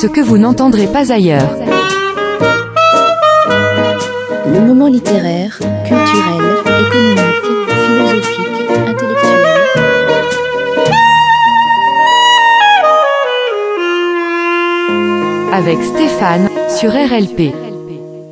Ce que vous n'entendrez pas ailleurs. Le moment littéraire, culturel, économique, philosophique, intellectuel. Avec Stéphane, sur RLP.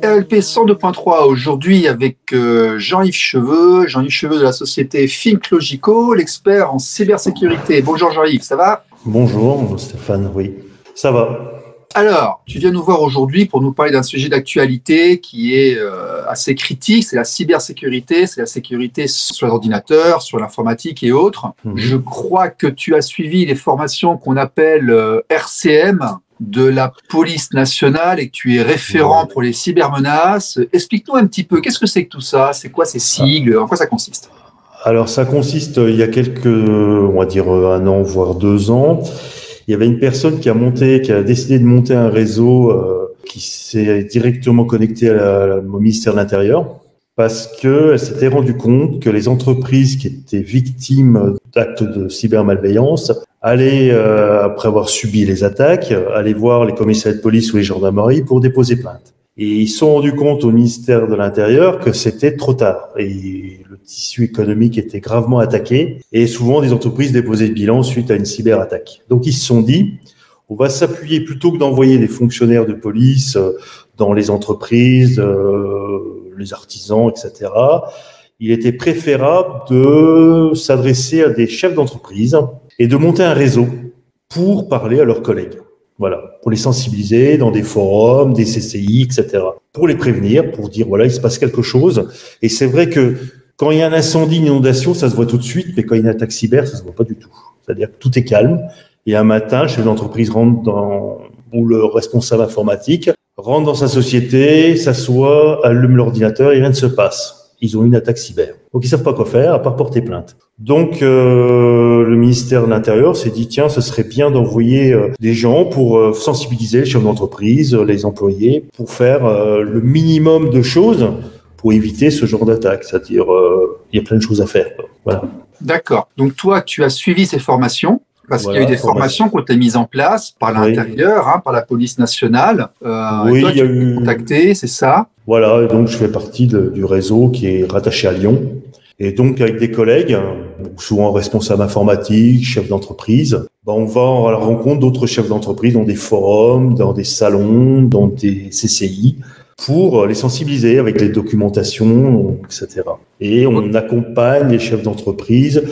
RLP 102.3 aujourd'hui avec euh, Jean-Yves Cheveux, Jean-Yves Cheveux de la société Think Logico, l'expert en cybersécurité. Bonjour Jean-Yves, ça va? Bonjour Stéphane, oui, ça va. Alors, tu viens nous voir aujourd'hui pour nous parler d'un sujet d'actualité qui est euh, assez critique, c'est la cybersécurité, c'est la sécurité sur l'ordinateur, sur l'informatique et autres. Mhm. Je crois que tu as suivi les formations qu'on appelle euh, RCM de la police nationale et que tu es référent pour les cybermenaces. Explique-nous un petit peu, qu'est-ce que c'est que tout ça? C'est quoi ces sigles? En quoi ça consiste? Alors ça consiste, euh, il y a quelques, on va dire un an, voire deux ans, il y avait une personne qui a monté, qui décidé de monter un réseau euh, qui s'est directement connecté à la- au ministère de l'Intérieur parce qu'elle s'était rendu compte que les entreprises qui étaient victimes d'actes de cybermalveillance allaient, euh, après avoir subi les attaques, aller voir les commissariats de police ou les gendarmeries pour déposer plainte. Et ils sont rendus compte au ministère de l'Intérieur que c'était trop tard. Et le tissu économique était gravement attaqué. Et souvent, des entreprises déposaient le bilan suite à une cyberattaque. Donc, ils se sont dit, on va s'appuyer plutôt que d'envoyer des fonctionnaires de police euh, dans les entreprises, euh, les artisans, etc. Il était préférable de s'adresser à des chefs d'entreprise et de monter un réseau pour parler à leurs collègues. Voilà, pour les sensibiliser dans des forums, des CCI, etc. Pour les prévenir, pour dire voilà, il se passe quelque chose. Et c'est vrai que quand il y a un incendie, une inondation, ça se voit tout de suite, mais quand il y a une attaque cyber, ça se voit pas du tout. C'est-à-dire que tout est calme. Et un matin, le chef d'entreprise rentre dans, ou le responsable informatique rentre dans sa société, s'assoit, allume l'ordinateur, et rien ne se passe. Ils ont une attaque cyber. Donc ils savent pas quoi faire à part porter plainte. Donc euh, le ministère de l'Intérieur s'est dit tiens, ce serait bien d'envoyer euh, des gens pour euh, sensibiliser les chefs d'entreprise, euh, les employés, pour faire le minimum de choses pour éviter ce genre d'attaque. C'est-à-dire il y a plein de choses à faire. Voilà. D'accord. Donc toi, tu as suivi ces formations parce qu'il y a eu des formations qui ont été mises en place par Oui. l'intérieur, hein, par la police nationale. Euh, Oui, toi, il y a eu- contacté, c'est ça? Voilà, et donc je fais partie de- du réseau qui est rattaché à Lyon. Et donc avec des collègues, hein, souvent responsables informatiques, chefs d'entreprise, ben, on va à la rencontre d'autres chefs d'entreprise dans des forums, dans des salons, dans des CCI, pour les sensibiliser avec les documentations, etc. Et on accompagne les chefs d'entreprise,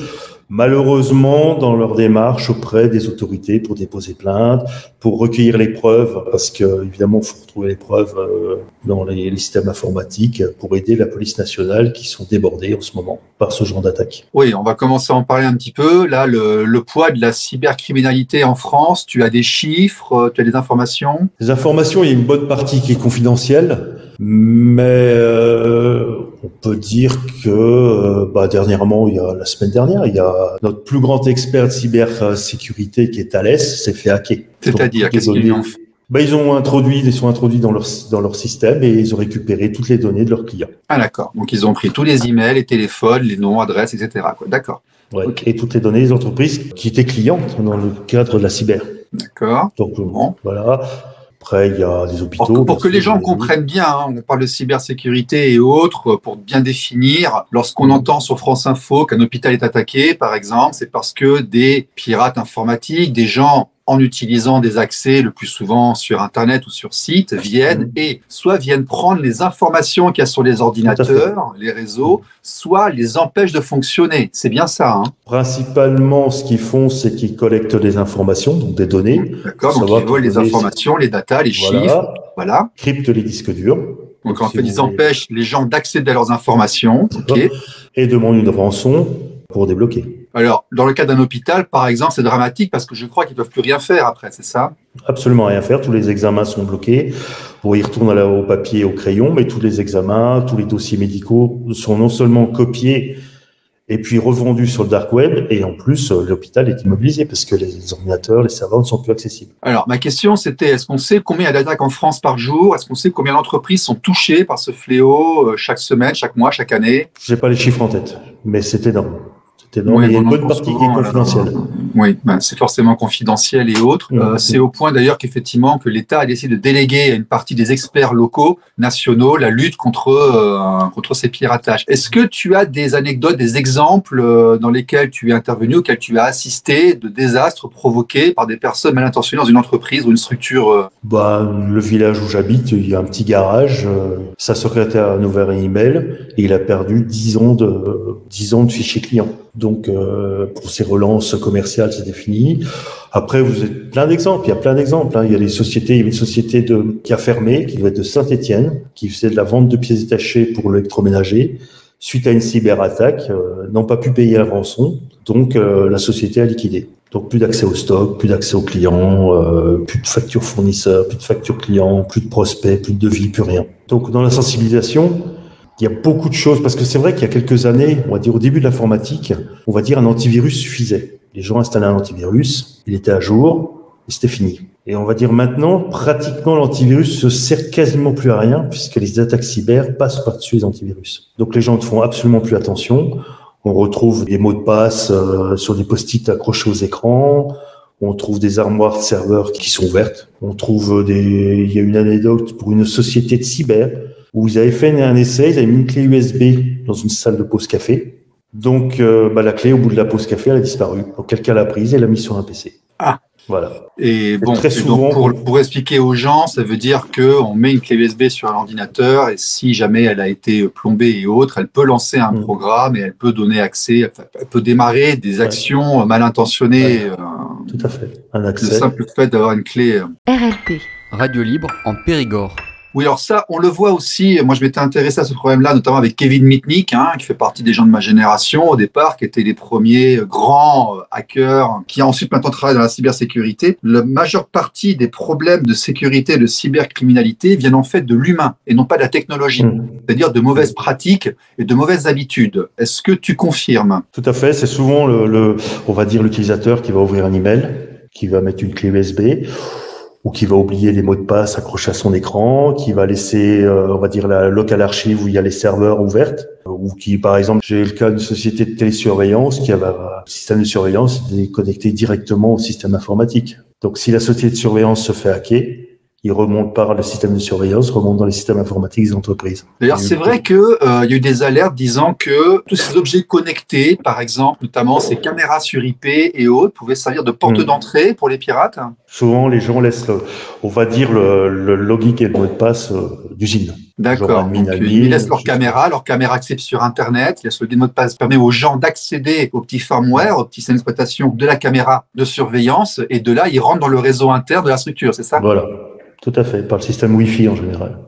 malheureusement, dans leur démarche auprès des autorités pour déposer plainte, pour recueillir les preuves, parce que évidemment, il faut retrouver les preuves euh, dans les, les systèmes informatiques pour aider la police nationale qui sont débordés en ce moment par ce genre d'attaque. Oui, on va commencer à en parler un petit peu. Là, le, le poids de la cybercriminalité en France, tu as des chiffres, euh, tu as des informations? Les informations, il y a une bonne partie qui est confidentielle, mais euh, on peut dire que euh, bah, dernièrement, il y a la semaine dernière, il y a notre plus grand expert de cybersécurité qui est Thales s'est fait hacker. C'est-à-dire, qu'est-ce qu'ils ont fait bah, ils ont introduit, ils sont introduits dans leur dans leur système et ils ont récupéré toutes les données de leurs clients. Ah d'accord. Donc ils ont pris tous les emails, les téléphones, les noms, adresses, etc. D'accord. Ouais. Et toutes les données des entreprises qui étaient clientes dans le cadre de la cyber. D'accord. Donc euh, Bon. voilà. Après, il y a des hôpitaux. Pour, que- pour bien que les gens comprennent bien, hein, on parle de cybersécurité et autres, euh, pour bien définir, lorsqu'on entend sur France Info qu'un hôpital est attaqué, par exemple, c'est parce que des pirates informatiques, des gens en utilisant des accès le plus souvent sur Internet ou sur site, viennent Mhm. et soit viennent prendre les informations qu'il y a sur les ordinateurs, les réseaux, soit les empêchent de fonctionner. C'est bien ça, hein Principalement, ce qu'ils font, c'est qu'ils collectent des informations, donc des données, D'accord Faut Donc ils volent les informations, les datas, les chiffres, voilà, cryptent les disques durs Donc en fait, ils empêchent les gens d'accéder à leurs informations. Et demandent une rançon pour débloquer. Alors, dans le cas d'un hôpital, par exemple, c'est dramatique parce que je crois qu'ils peuvent plus rien faire après, c'est ça? Absolument rien faire. Tous les examens sont bloqués. Bon, ils retournent à la- au papier, au crayon, mais tous les examens, tous les dossiers médicaux sont non seulement copiés et puis revendus sur le dark web, et en plus, euh, l'hôpital est immobilisé parce que les ordinateurs, les serveurs ne sont plus accessibles. Alors, ma question, c'était est-ce qu'on sait combien il y a d'attaques en France par jour? Est-ce qu'on sait combien d'entreprises sont touchées par ce fléau euh, chaque semaine, chaque mois, chaque année? J'ai pas les chiffres en tête, mais c'est énorme. Oui, qui est confidentielle. ben, c'est forcément confidentiel et autres. Euh, c'est au point d'ailleurs qu'effectivement que l'État a décidé de déléguer à une partie des experts locaux, nationaux, la lutte contre euh, contre ces piratages. Est-ce que tu as des anecdotes, des exemples euh, dans lesquels tu es intervenu, auxquels tu as assisté, de désastres provoqués par des personnes mal intentionnées dans une entreprise ou une structure Bah, le village où j'habite, il y a un petit garage. sa secrétaire a ouvert un email et il a perdu 10 ans de 10 ans de fichiers clients. Donc, euh, pour ses relances commerciales, c'était fini. Après, vous avez plein d'exemples. Il y a plein d'exemples. hein. Il y a des sociétés. Il y avait une société de, qui a fermé, qui doit être de Saint-Étienne, qui faisait de la vente de pièces détachées pour l'électroménager. Suite à une cyberattaque, euh, n'ont pas pu payer la rançon. Donc, euh, la société a liquidé. Donc plus d'accès au stock, plus d'accès aux clients, euh, plus de factures fournisseurs, plus de factures clients, plus de prospects, plus de devis, plus rien. Donc dans la sensibilisation, il y a beaucoup de choses parce que c'est vrai qu'il y a quelques années, on va dire au début de l'informatique, on va dire un antivirus suffisait. Les gens installaient un antivirus, il était à jour et c'était fini. Et on va dire maintenant, pratiquement l'antivirus se sert quasiment plus à rien puisque les attaques cyber passent par-dessus les antivirus. Donc les gens ne font absolument plus attention. On retrouve des mots de passe euh, sur des post-it accrochés aux écrans. On trouve des armoires de serveurs qui sont ouvertes. On trouve des. Il y a une anecdote pour une société de cyber où ils avaient fait un essai. Ils avaient mis une clé USB dans une salle de pause café. Donc, euh, bah, la clé au bout de la pause café, elle a disparu. Donc, quelqu'un l'a prise et l'a mise sur un PC. Ah. Voilà. Et bon, très souvent, donc pour, pour expliquer aux gens, ça veut dire que on met une clé USB sur un ordinateur et si jamais elle a été plombée et autres, elle peut lancer un Mm. programme et elle peut donner accès, elle peut démarrer des actions mal intentionnées. Ouais. euh, Tout à fait. Un le simple fait d'avoir une clé. euh. RLP. Radio libre en Périgord. Oui, alors ça, on le voit aussi. Moi, je m'étais intéressé à ce problème-là, notamment avec Kevin Mitnick, hein, qui fait partie des gens de ma génération au départ, qui étaient les premiers grands euh, hackers, qui a ensuite maintenant travaillé dans la cybersécurité. La majeure partie des problèmes de sécurité et de cybercriminalité viennent en fait de l'humain et non pas de la technologie, Mm. c'est-à-dire de mauvaises pratiques et de mauvaises habitudes. Est-ce que tu confirmes? Tout à fait. C'est souvent le, le- on va dire l'utilisateur qui va ouvrir un email, qui va mettre une clé USB ou qui va oublier les mots de passe accrochés à son écran, qui va laisser, euh, on va dire la local archive où il y a les serveurs ouvertes, ou qui, par exemple, j'ai le cas d'une société de télésurveillance qui avait un système de surveillance connecté directement au système informatique. Donc, si la société de surveillance se fait hacker, il remonte par le système de surveillance, remonte dans les systèmes informatiques des entreprises. D'ailleurs, c'est vrai que euh, y a eu des alertes disant que tous ces objets connectés, par exemple, notamment ces caméras sur IP et autres, pouvaient servir de porte Mm. d'entrée pour les pirates. Souvent, les gens laissent, le- on va dire, le, le login et le mot de passe euh, d'usine. D'accord. euh, ils laissent leur je- caméra, leur caméra accessible sur Internet. Il y a ce mot de passe permet aux gens d'accéder au petit firmware, au petit système d'exploitation de la caméra de surveillance, et de là, ils rentrent dans le réseau interne de la structure, c'est ça? Voilà, tout à fait, par le système Wi-Fi en général.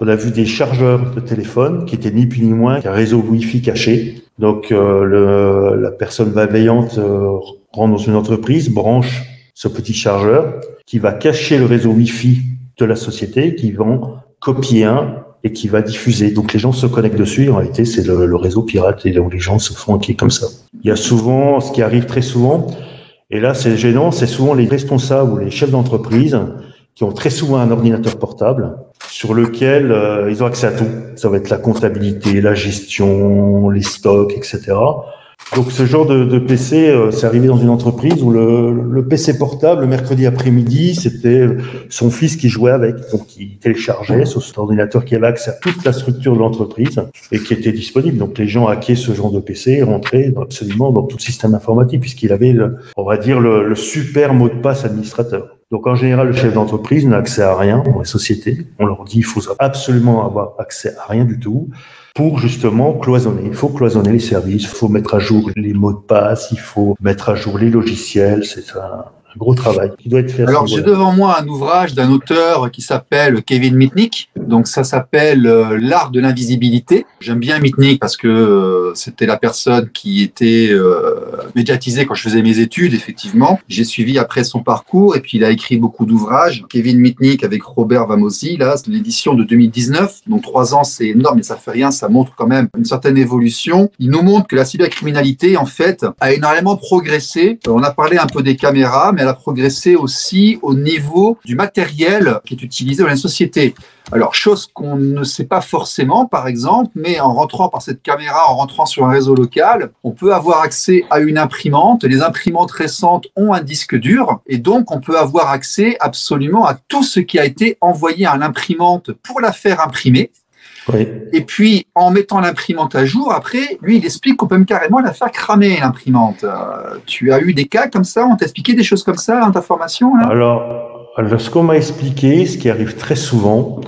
On a vu des chargeurs de téléphone qui étaient ni plus ni moins qu'un réseau Wi-Fi caché. Donc, euh, le, la personne malveillante euh, rentre dans une entreprise, branche ce petit chargeur qui va cacher le réseau Wi-Fi de la société, qui va en copier un et qui va diffuser. Donc, les gens se connectent dessus. En réalité, c'est le, le réseau pirate et donc les gens se font hacker comme ça. Il y a souvent, ce qui arrive très souvent, et là, c'est gênant, c'est souvent les responsables ou les chefs d'entreprise qui ont très souvent un ordinateur portable sur lequel euh, ils ont accès à tout. Ça va être la comptabilité, la gestion, les stocks, etc. Donc ce genre de, de PC, euh, c'est arrivé dans une entreprise où le, le PC portable, le mercredi après-midi, c'était son fils qui jouait avec. Donc il téléchargeait sur cet ordinateur qui avait accès à toute la structure de l'entreprise et qui était disponible. Donc les gens hackaient ce genre de PC rentraient absolument dans tout le système informatique puisqu'il avait, le, on va dire, le, le super mot de passe administrateur. Donc en général, le chef d'entreprise n'a accès à rien dans les sociétés. On leur dit il faut absolument avoir accès à rien du tout pour justement cloisonner. Il faut cloisonner les services, il faut mettre à jour les mots de passe, il faut mettre à jour les logiciels. C'est un, un gros travail qui doit être fait. à ce Alors, j'ai devant moi un ouvrage d'un auteur qui s'appelle Kevin Mitnick. Donc, ça s'appelle euh, L'art de l'invisibilité. J'aime bien Mitnick parce que euh, c'était la personne qui était euh, médiatisée quand je faisais mes études, effectivement. J'ai suivi après son parcours et puis il a écrit beaucoup d'ouvrages. Kevin Mitnick avec Robert Vamosi, là, c'est l'édition de 2019. Donc, trois ans, c'est énorme, mais ça fait rien. Ça montre quand même une certaine évolution. Il nous montre que la cybercriminalité, en fait, a énormément progressé. On a parlé un peu des caméras, mais elle a progressé aussi au niveau du matériel qui est utilisé dans la société. Alors, chose qu'on ne sait pas forcément, par exemple, mais en rentrant par cette caméra, en rentrant sur un réseau local, on peut avoir accès à une imprimante. Les imprimantes récentes ont un disque dur et donc on peut avoir accès absolument à tout ce qui a été envoyé à l'imprimante pour la faire imprimer. Oui. Et puis, en mettant l'imprimante à jour, après, lui, il explique qu'on peut même carrément la faire cramer, l'imprimante. Euh, tu as eu des cas comme ça On t'a expliqué des choses comme ça dans ta formation là? Alors, alors, ce qu'on m'a expliqué, ce qui arrive très souvent,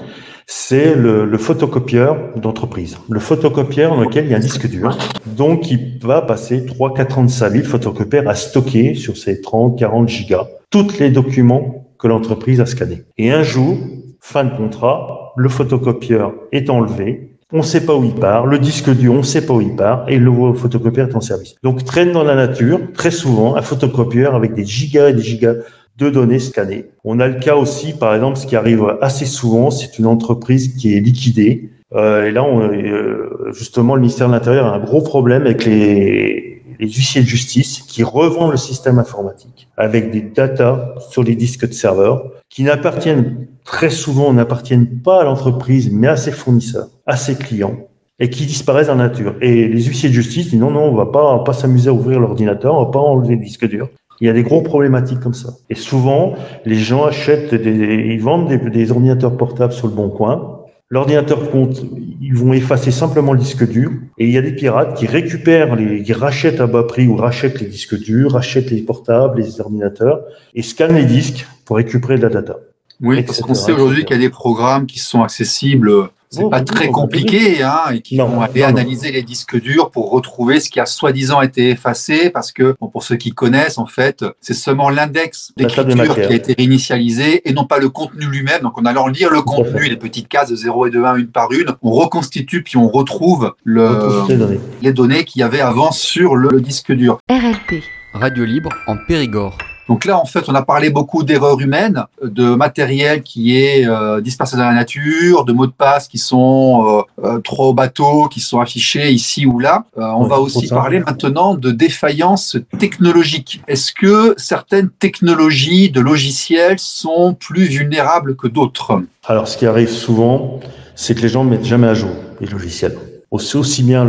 c'est le, le photocopieur d'entreprise. Le photocopieur dans lequel il y a un disque dur. Donc, il va passer 3, 4 ans de sa vie, le photocopieur, à stocker sur ses 30, 40 gigas tous les documents que l'entreprise a scannés. Et un jour, fin de contrat, le photocopieur est enlevé, on ne sait pas où il part, le disque dur, on ne sait pas où il part, et le photocopieur est en service. Donc traîne dans la nature, très souvent, un photocopieur avec des gigas et des gigas de données scannées. On a le cas aussi, par exemple, ce qui arrive assez souvent, c'est une entreprise qui est liquidée. Euh, et là, euh, justement, le ministère de l'Intérieur a un gros problème avec les, les huissiers de justice qui revendent le système informatique avec des data sur les disques de serveurs qui n'appartiennent très souvent n'appartiennent pas à l'entreprise mais à ses fournisseurs, à ses clients et qui disparaissent la nature. Et les huissiers de justice disent non, non, on va pas, va pas s'amuser à ouvrir l'ordinateur, on va pas enlever le disque dur. Il y a des gros problématiques comme ça. Et souvent, les gens achètent des, ils vendent des, des ordinateurs portables sur le bon coin. L'ordinateur compte, ils vont effacer simplement le disque dur. Et il y a des pirates qui récupèrent les, qui rachètent à bas prix ou rachètent les disques durs, rachètent les portables, les ordinateurs et scannent les disques pour récupérer de la data. Oui, parce qu'on sait aujourd'hui qu'il y a des programmes qui sont accessibles. C'est Oh, pas oui, très oui, compliqué, hein, et qui Non, vont aller non, non. analyser les disques durs pour retrouver ce qui a soi-disant été effacé, parce que bon, pour ceux qui connaissent, en fait, c'est seulement l'index d'écriture qui a été réinitialisé et non pas le contenu lui-même. Donc, en allant lire le contenu, les petites cases de 0 et de 1, une par une, on reconstitue puis on retrouve le, données. les données qu'il y avait avant sur le, le disque dur. RLP. Radio libre en Périgord. Donc là, en fait, on a parlé beaucoup d'erreurs humaines, de matériel qui est euh, dispersé dans la nature, de mots de passe qui sont euh, euh, trop bateaux, qui sont affichés ici ou là. Euh, on Ouais, va aussi parler maintenant de défaillances technologiques. Est-ce que certaines technologies de logiciels sont plus vulnérables que d'autres? Alors, ce qui arrive souvent, c'est que les gens ne mettent jamais à jour les logiciels. Aussi, aussi bien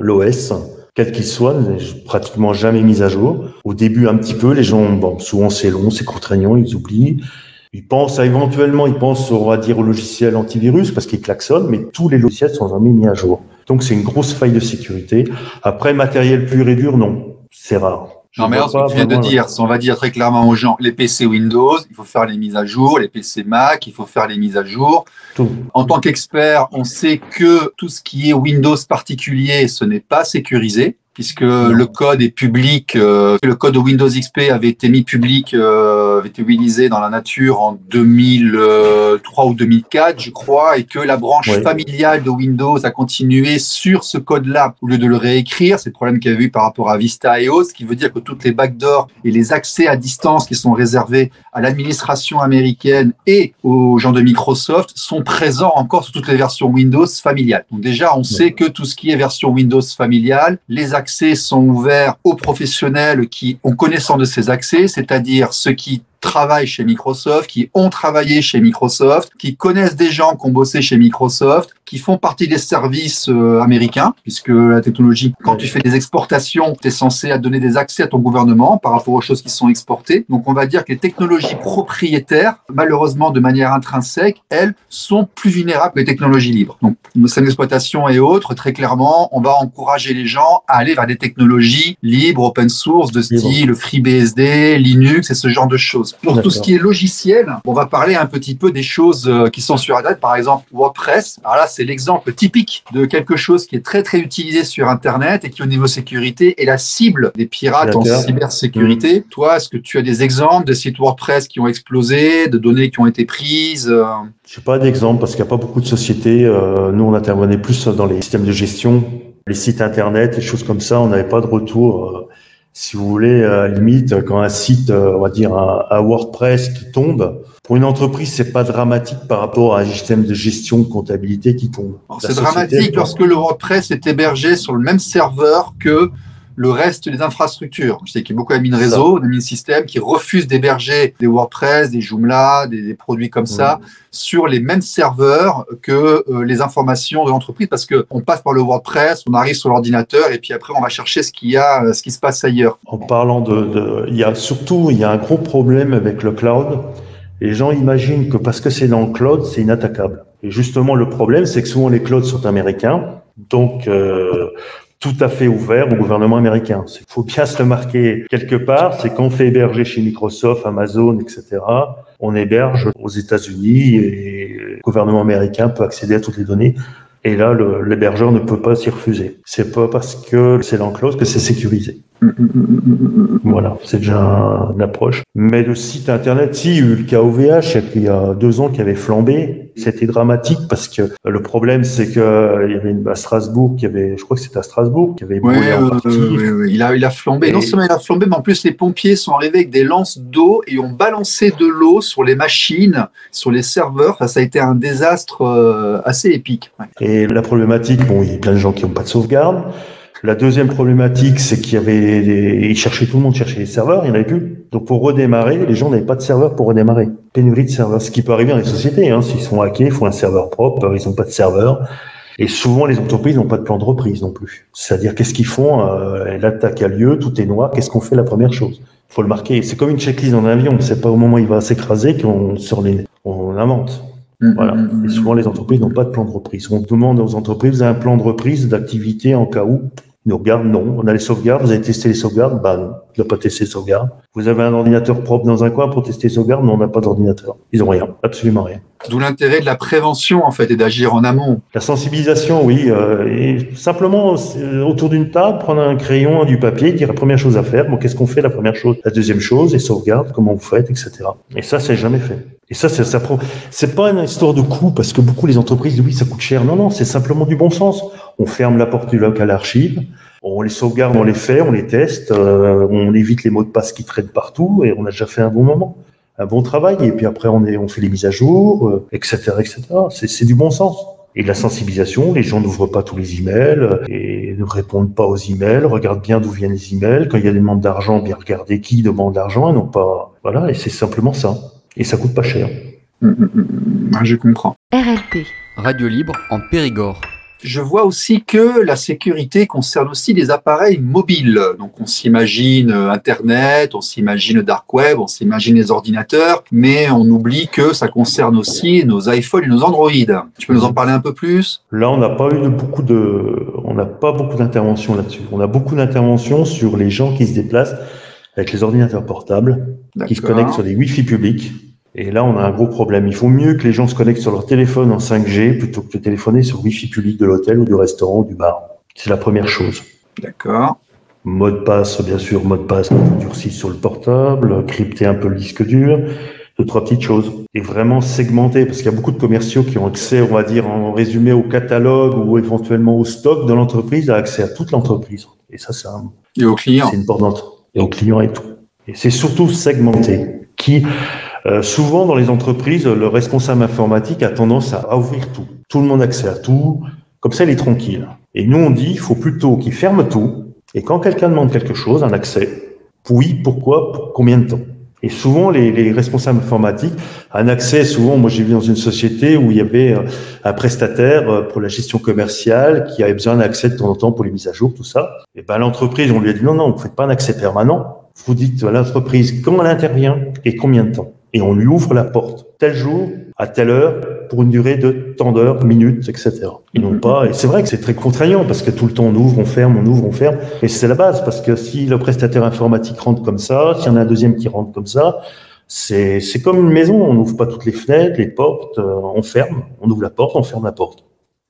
l'OS, quel qu'il soit, n'est pratiquement jamais mis à jour. Au début, un petit peu, les gens, bon, souvent c'est long, c'est contraignant, ils oublient. Ils pensent à éventuellement, ils pensent, on va dire, au logiciel antivirus parce qu'ils klaxonnent, mais tous les logiciels sont jamais mis à jour. Donc, c'est une grosse faille de sécurité. Après, matériel pur et dur, non, c'est rare. Non, mais alors, ce que tu viens de dire, on va dire très clairement aux gens, les PC Windows, il faut faire les mises à jour, les PC Mac, il faut faire les mises à jour. Tout. En tant qu'expert, on sait que tout ce qui est Windows particulier, ce n'est pas sécurisé puisque le code est public. euh, le code de Windows XP avait été mis public, euh, avait été utilisé dans la nature en 2003 ou 2004, je crois, et que la branche Oui. familiale de Windows a continué sur ce code-là au lieu de le réécrire. C'est le problème qu'il y a eu par rapport à Vista et autres, ce qui veut dire que toutes les backdoors et les accès à distance qui sont réservés à l'administration américaine et aux gens de Microsoft sont présents encore sur toutes les versions Windows familiales. Donc déjà, on sait que tout ce qui est version Windows familiale, les accès sont ouverts aux professionnels qui ont connaissance de ces accès, c'est-à-dire ceux qui travaillent chez Microsoft, qui ont travaillé chez Microsoft, qui connaissent des gens qui ont bossé chez Microsoft, qui font partie des services euh, américains, puisque la technologie, quand tu fais des exportations, tu es censé à donner des accès à ton gouvernement par rapport aux choses qui sont exportées. Donc on va dire que les technologies propriétaires, malheureusement de manière intrinsèque, elles sont plus vulnérables que les technologies libres. Donc système d'exploitation et autres, très clairement, on va encourager les gens à aller vers des technologies libres, open source, de Libre. style FreeBSD, Linux et ce genre de choses. Pour tout ce qui est logiciel, on va parler un petit peu des choses euh, qui sont sur Internet, par exemple WordPress. Alors là, c'est l'exemple typique de quelque chose qui est très très utilisé sur Internet et qui au niveau sécurité est la cible des pirates en cybersécurité. Toi, est-ce que tu as des exemples de sites WordPress qui ont explosé, de données qui ont été prises euh, Je n'ai pas d'exemple parce qu'il n'y a pas beaucoup de sociétés. Euh, nous, on intervenait plus dans les systèmes de gestion, les sites internet, les choses comme ça. On n'avait pas de retour. Euh, si vous voulez, à la limite, quand un site, euh, on va dire un, un WordPress qui tombe, pour une entreprise, c'est pas dramatique par rapport à un système de gestion, de comptabilité qui tombe. C'est dramatique lorsque le WordPress est hébergé sur le même serveur que le reste des infrastructures. Je sais qu'il y a beaucoup d'admin réseau, d'admin système qui refusent d'héberger des WordPress, des Joomla, des, des produits comme ça sur les mêmes serveurs que euh, les informations de l'entreprise parce que on passe par le WordPress, on arrive sur l'ordinateur et puis après on va chercher ce qu'il y a, euh, ce qui se passe ailleurs. En parlant de, de, il y a surtout, il y a un gros problème avec le cloud. Les gens imaginent que parce que c'est dans le cloud, c'est inattaquable. Et justement, le problème, c'est que souvent les clouds sont américains, donc euh, tout à fait ouvert au gouvernement américain. Il faut bien se le marquer quelque part. C'est quand on fait héberger chez Microsoft, Amazon, etc. On héberge aux États-Unis et le gouvernement américain peut accéder à toutes les données. Et là, l'hébergeur ne peut pas s'y refuser. C'est pas parce que c'est dans le cloud que c'est sécurisé. Voilà, c'est déjà un- une approche. Mais le site internet, si, il y a eu le cas OVH, il y a deux ans qui avait flambé. C'était dramatique parce que le problème, c'est que euh, il y avait une à Strasbourg qui avait, je crois que c'était à Strasbourg, qui avait Ouais, brûlé en euh, partie. ouais, ouais. Il, a, il a flambé. Et- Non seulement il a flambé, mais en plus les pompiers sont arrivés avec des lances d'eau et ont balancé de l'eau sur les machines, sur les serveurs. Enfin, ça a été un désastre euh, assez épique. Et la problématique, bon, il y a plein de gens qui n'ont pas de sauvegarde. La deuxième problématique, c'est qu'il y avait des... Ils cherchaient, tout le monde cherchait les serveurs, il n'y en avait plus. Donc pour redémarrer, les gens n'avaient pas de serveur pour redémarrer. Pénurie de serveurs, ce qui peut arriver dans les sociétés. Hein. S'ils sont hackés, il faut un serveur propre, ils n'ont pas de serveur. Et souvent, les entreprises n'ont pas de plan de reprise non plus. C'est-à-dire, qu'est-ce qu'ils font euh, L'attaque a lieu, tout est noir, qu'est-ce qu'on fait la première chose? Faut le marquer. C'est comme une checklist dans un avion. C'est pas au moment où il va s'écraser qu'on les... on invente. Voilà. Et souvent, les entreprises n'ont pas de plan de reprise. On demande aux entreprises, un plan de reprise d'activité en cas où ils nous regardent, non. On a les sauvegardes, vous avez testé les sauvegardes? Bah non, on n'a pas testé les sauvegardes. Vous avez un ordinateur propre dans un coin pour tester les sauvegardes? Non, on n'a pas d'ordinateur. Ils ont rien, absolument rien. D'où l'intérêt de la prévention, en fait, et d'agir en amont. La sensibilisation, oui. euh, et simplement, c'est, autour d'une table, prendre un crayon, du papier, dire la première chose à faire. Bon, qu'est-ce qu'on fait la première chose? La deuxième chose, les sauvegardes, comment vous faites, etc. Et ça, c'est jamais fait. Et ça, c'est ça. pro- C'est pas une histoire de coût parce que beaucoup les entreprises disent oui, ça coûte cher. Non, non, c'est simplement du bon sens. On ferme la porte du local archive, on les sauvegarde, on les fait, on les teste, euh, on évite les mots de passe qui traînent partout et on a déjà fait un bon moment, un bon travail. Et puis après, on est, on fait les mises à jour, euh, etc., etc. C'est, c'est du bon sens. Et de la sensibilisation, les gens n'ouvrent pas tous les emails et ne répondent pas aux emails, regardent bien d'où viennent les emails. Quand il y a des demandes d'argent, bien regarder qui demande l'argent et non pas. Voilà, et c'est simplement ça. Et ça coûte pas cher. Mm, mm, mm, mm, Je comprends. RLP. Radio libre en Périgord. Je vois aussi que la sécurité concerne aussi les appareils mobiles. Donc on s'imagine euh, Internet, on s'imagine dark web, on s'imagine les ordinateurs, mais on oublie que ça concerne aussi nos iPhones et nos Android. Tu peux nous en parler un peu plus? Là, on n'a pas eu beaucoup de, on n'a pas beaucoup d'interventions là-dessus. On a beaucoup d'interventions sur les gens qui se déplacent avec les ordinateurs portables, qui se connectent sur des Wi-Fi publics. Et là, on a un gros problème. Il faut mieux que les gens se connectent sur leur téléphone en 5G plutôt que de téléphoner sur Wi-Fi public de l'hôtel ou du restaurant ou du bar. C'est la première chose. D'accord. Mot de passe, bien sûr, mot de passe durci sur le portable, crypter un peu le disque dur, deux, trois petites choses. Et vraiment segmenter, parce qu'il y a beaucoup de commerciaux qui ont accès, on va dire, en résumé au catalogue ou éventuellement au stock de l'entreprise, a accès à toute l'entreprise. Et ça, c'est un- Et aux clients c'est une porte d'entrée. Et aux clients et tout. Et c'est surtout segmenté. Qui, euh, souvent dans les entreprises, le responsable informatique a tendance à, ouvrir tout. Tout le monde a accès à tout. Comme ça, il est tranquille. Et nous, on dit, il faut plutôt qu'il ferme tout. Et quand quelqu'un demande quelque chose, un accès, oui, pourquoi, pour combien de temps? Et souvent, les, les responsables informatiques, un accès, souvent, moi j'ai vu dans une société où il y avait euh, un prestataire euh, pour la gestion commerciale qui avait besoin d'un accès de temps en temps pour les mises à jour, tout ça. Et ben l'entreprise, on lui a dit non, non, vous faites pas un accès permanent. Vous dites à l'entreprise quand elle intervient et combien de temps. Et on lui ouvre la porte tel jour, à telle heure, pour une durée de tant d'heures, minutes, etc. Ils n'ont pas, et c'est vrai que c'est très contraignant parce que tout le temps on ouvre, on ferme, on ouvre, on ferme. Et c'est la base parce que si le prestataire informatique rentre comme ça, s'il y en a un deuxième qui rentre comme ça, c'est, comme une maison. On n'ouvre pas toutes les fenêtres, les portes, euh, on ferme, on ouvre la porte, on ferme la porte.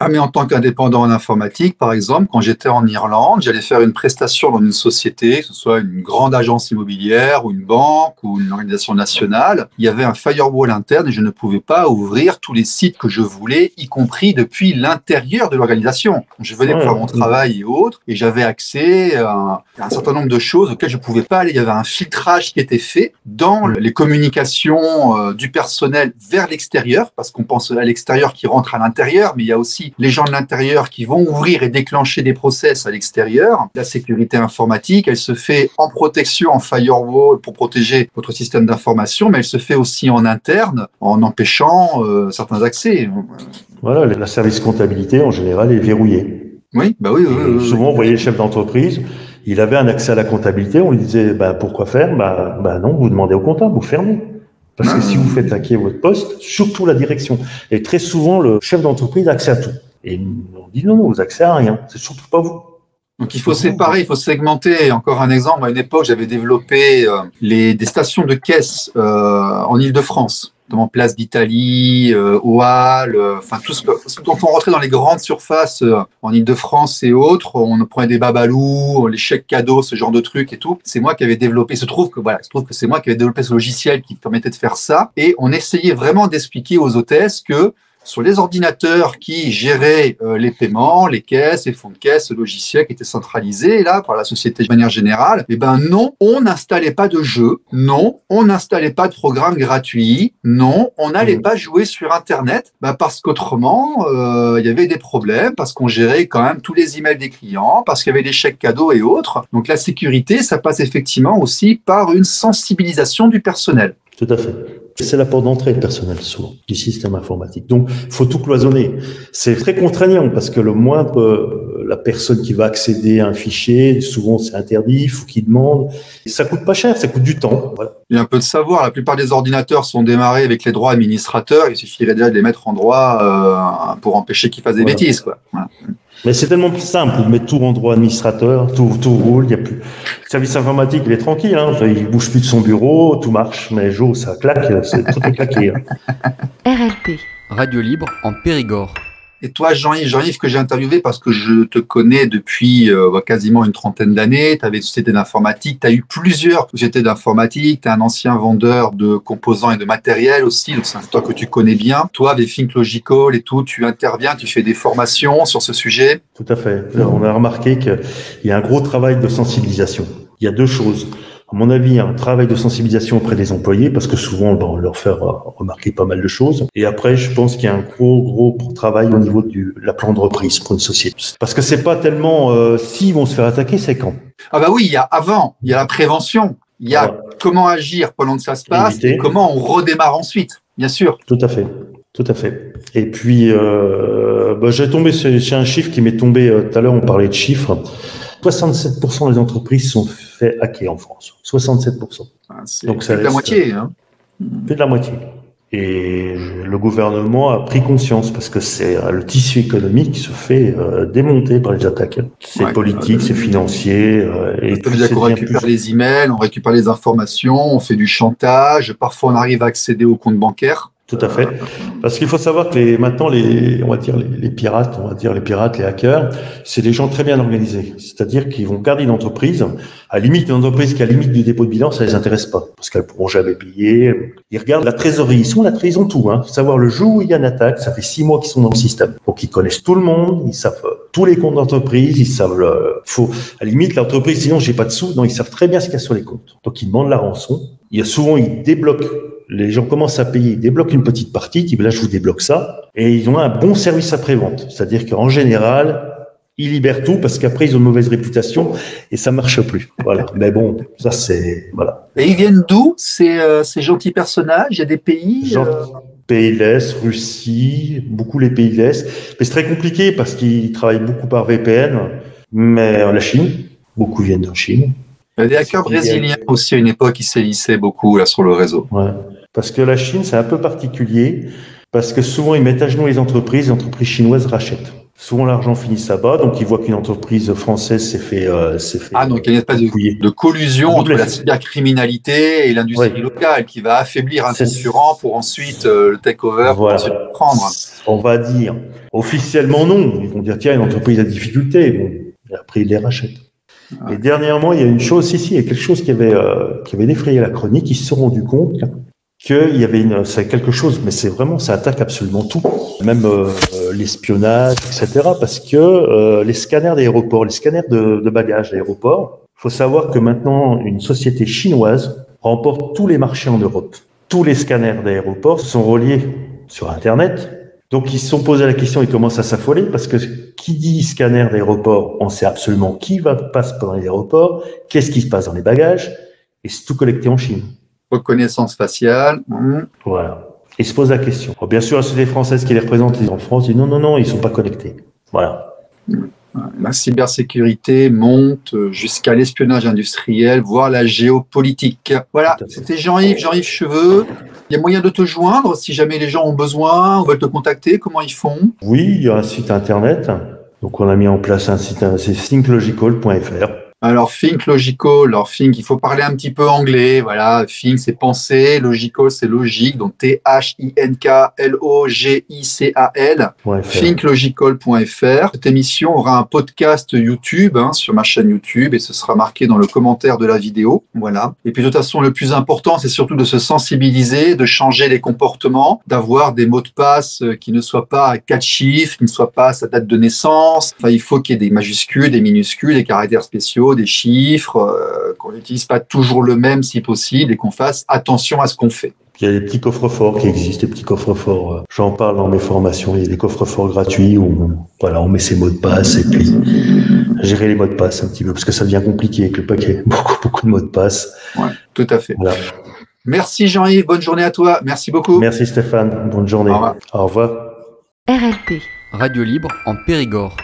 Ah, mais en tant qu'indépendant en informatique, par exemple, quand j'étais en Irlande, j'allais faire une prestation dans une société, que ce soit une grande agence immobilière ou une banque ou une organisation nationale. Il y avait un firewall interne et je ne pouvais pas ouvrir tous les sites que je voulais, y compris depuis l'intérieur de l'organisation. Je venais pour faire mon travail et autres et j'avais accès à un, à un certain nombre de choses auxquelles je ne pouvais pas aller. Il y avait un filtrage qui était fait dans les communications euh, du personnel vers l'extérieur, parce qu'on pense à l'extérieur qui rentre à l'intérieur, mais il y a aussi les gens de l'intérieur qui vont ouvrir et déclencher des process à l'extérieur. La sécurité informatique, elle se fait en protection, en firewall pour protéger votre système d'information, mais elle se fait aussi en interne en empêchant euh, certains accès. Voilà, la service comptabilité en général est verrouillée. Oui, bah oui, oui, souvent, vous voyez le chef d'entreprise, il avait un accès à la comptabilité, on lui disait bah, pourquoi faire? Bah, bah non, vous demandez au comptable, vous fermez. Parce que si vous faites hacker votre poste, surtout la direction. Et très souvent, le chef d'entreprise a accès à tout. Et on dit non, non, vous accès à rien. C'est surtout pas vous. Donc il faut séparer, il faut segmenter. Encore un exemple, à une époque, j'avais développé euh, les, des stations de caisse euh, en Ile-de-France, notamment Place d'Italie, euh, euh, enfin tout ce quand on rentrait dans les grandes surfaces euh, en Ile-de-France et autres, on prenait des babalous, les chèques cadeaux, ce genre de trucs et tout. C'est moi qui avais développé. Il se trouve que voilà, que c'est moi qui avais développé ce logiciel qui permettait de faire ça. Et on essayait vraiment d'expliquer aux hôtesses que sur les ordinateurs qui géraient euh, les paiements, les caisses, les fonds de caisse, le logiciel qui était centralisé là par la société de manière générale, eh ben non, on n'installait pas de jeux, non, on n'installait pas de programmes gratuits, non, on n'allait Mhm. pas jouer sur Internet, bah parce qu'autrement euh, il y avait des problèmes, parce qu'on gérait quand même tous les emails des clients, parce qu'il y avait des chèques cadeaux et autres. Donc la sécurité, ça passe effectivement aussi par une sensibilisation du personnel. Tout à fait. C'est la porte d'entrée le personnel souvent du système informatique. Donc, faut tout cloisonner. C'est très contraignant parce que le moindre, euh, la personne qui va accéder à un fichier, souvent c'est interdit, il faut qu'il demande. Et ça coûte pas cher, ça coûte du temps. Voilà. Il y a un peu de savoir. La plupart des ordinateurs sont démarrés avec les droits administrateurs. Il suffirait déjà de les mettre en droit euh, pour empêcher qu'ils fassent des Voilà. bêtises. Quoi. Voilà. Mais c'est tellement plus simple de mettre tout en droit administrateur, tout, tout roule, il y a plus. Le service informatique, il est tranquille, hein. Il bouge plus de son bureau, tout marche, mais où ça claque, c'est tout est claqué. hein. RLP. Radio libre en Périgord. Et toi, Jean-Yves, Jean-Yves que j'ai interviewé parce que je te connais depuis euh, bah, quasiment une trentaine d'années. Tu avais une société d'informatique, tu as eu plusieurs sociétés d'informatique, tu es un ancien vendeur de composants et de matériel aussi, donc c'est un secteur que tu connais bien. Toi, avec Think Logical et tout, tu interviens, tu fais des formations sur ce sujet. Tout à fait. On a remarqué qu'il y a un gros travail de sensibilisation. Il y a deux choses. À mon avis, un travail de sensibilisation auprès des employés, parce que souvent, ben, on leur fait remarquer pas mal de choses. Et après, je pense qu'il y a un gros, gros travail au niveau du la plan de reprise pour une société. Parce que c'est pas tellement euh, s'ils vont se faire attaquer, c'est quand? Ah bah oui, il y a avant, il y a la prévention, il y a Voilà. comment agir pendant que ça se passe Éviter. et comment on redémarre ensuite, bien sûr. Tout à fait. Tout à fait. Et puis, euh, bah, j'ai tombé un chiffre qui m'est tombé euh, tout à l'heure. On parlait de chiffres. 67% des entreprises sont fait hacker en France. 67%. Hein, C'est Donc, ça plus la moitié. Hein. Plus de la moitié. Et le gouvernement a pris conscience parce que c'est euh, le tissu économique se fait euh, démonter par les attaques. C'est Ouais. politique, c'est financier. euh, et bien récupère plus- les emails, on récupère les informations, on fait du chantage, parfois on arrive à accéder au compte bancaire. Tout à fait. Parce qu'il faut savoir que les, maintenant, les, on va dire les, pirates, on va dire les pirates, les hackers, c'est des gens très bien organisés. C'est-à-dire qu'ils vont garder une entreprise. À la limite, une entreprise qui a la limite du dépôt de bilan, ça les intéresse pas. Parce qu'elles pourront jamais payer. Ils regardent la trésorerie. Ils sont la trésorerie, ils ont tout, hein. Faut savoir le jour où il y a une attaque, ça fait six mois qu'ils sont dans le système. Donc, ils connaissent tout le monde, ils savent euh, tous les comptes d'entreprise, ils savent, euh, faut, à la limite, l'entreprise, sinon j'ai pas de sous, non, ils savent très bien ce qu'il y a sur les comptes. Donc, ils demandent la rançon. Il y a souvent, ils débloquent les gens commencent à payer, ils débloquent une petite partie, ils disent là je vous débloque ça, et ils ont un bon service après-vente. C'est-à-dire qu'en général, ils libèrent tout parce qu'après ils ont une mauvaise réputation et ça marche plus. Voilà. Mais bon, ça c'est voilà. Et ils viennent d'où ces, euh, ces gentils personnages? Il y a des pays euh, pays de l'Est, Russie, beaucoup les pays de l'Est. Mais c'est très compliqué parce qu'ils travaillent beaucoup par VPN, mais la Chine, beaucoup viennent de Chine. Il y a des hackers brésiliens aussi à une époque qui sévissaient beaucoup là sur le réseau. Ouais. Parce que la Chine, c'est un peu particulier, parce que souvent, ils mettent à genoux les entreprises, les entreprises chinoises rachètent. Souvent, l'argent finit là-bas, donc ils voient qu'une entreprise française s'est fait, euh, fait. Ah, donc il y a espèce de, de collusion entre la cybercriminalité et l'industrie Ouais. locale qui va affaiblir un concurrent pour ensuite euh, le take-over, pour ensuite le prendre. On va dire, officiellement non. Ils vont dire, tiens, une entreprise a difficulté. Bon, et après, ils les rachètent. Et dernièrement, il y a une chose, si, il y a quelque chose qui avait, euh, qui avait défrayé la chronique. Ils se sont rendus compte qu'il y avait une, c'est quelque chose, mais c'est vraiment, ça attaque absolument tout. Même euh, euh, l'espionnage, etc. Parce que euh, les scanners d'aéroports, les scanners de, de bagages d'aéroports, faut savoir que maintenant, une société chinoise remporte tous les marchés en Europe. Tous les scanners d'aéroports sont reliés sur Internet. Donc ils se sont posé la question, ils commencent à s'affoler parce que qui dit scanner d'aéroport, on sait absolument qui va passer dans les aéroports, qu'est-ce qui se passe dans les bagages, et c'est tout collecté en Chine. Reconnaissance faciale. hmm. Voilà. Et ils se posent la question. Alors, bien sûr, la société française qui les représente en France dit non, non, non, ils sont pas connectés. Voilà. La cybersécurité monte jusqu'à l'espionnage industriel, voire la géopolitique. Voilà, c'était Jean-Yves, Jean-Yves Cheveux. Il y a moyen de te joindre si jamais les gens ont besoin ou veulent te contacter. Comment ils font? Oui, il y a un site internet. Donc on a mis en place un site, c'est thinklogical.fr. Alors, think logical. Alors, think, il faut parler un petit peu anglais. Voilà, think, c'est penser. Logical, c'est logique. Donc, T-H-I-N-K-L-O-G-I-C-A-L. thinklogical.fr. Cette émission aura un podcast YouTube hein, sur ma chaîne YouTube et ce sera marqué dans le commentaire de la vidéo. Voilà. Et puis de toute façon, le plus important, c'est surtout de se sensibiliser, de changer les comportements, d'avoir des mots de passe euh, qui ne soient pas à quatre chiffres, qui ne soient pas à sa date de naissance. Enfin, il faut qu'il y ait des majuscules, des minuscules, des caractères spéciaux, des chiffres, euh, qu'on n'utilise pas toujours le même si possible et qu'on fasse attention à ce qu'on fait. Il y a des petits coffres-forts qui existent, des petits coffres-forts. euh, J'en parle dans mes formations. Il y a des coffres-forts gratuits où on, voilà, on met ses mots de passe et puis gérer les mots de passe un petit peu parce que ça devient compliqué avec le paquet. Beaucoup, beaucoup de mots de passe. Tout à fait. Voilà. Merci Jean-Yves, bonne journée à toi. Merci beaucoup. Merci Stéphane. Bonne journée. Au revoir. Au revoir. RLP. Radio libre en Périgord.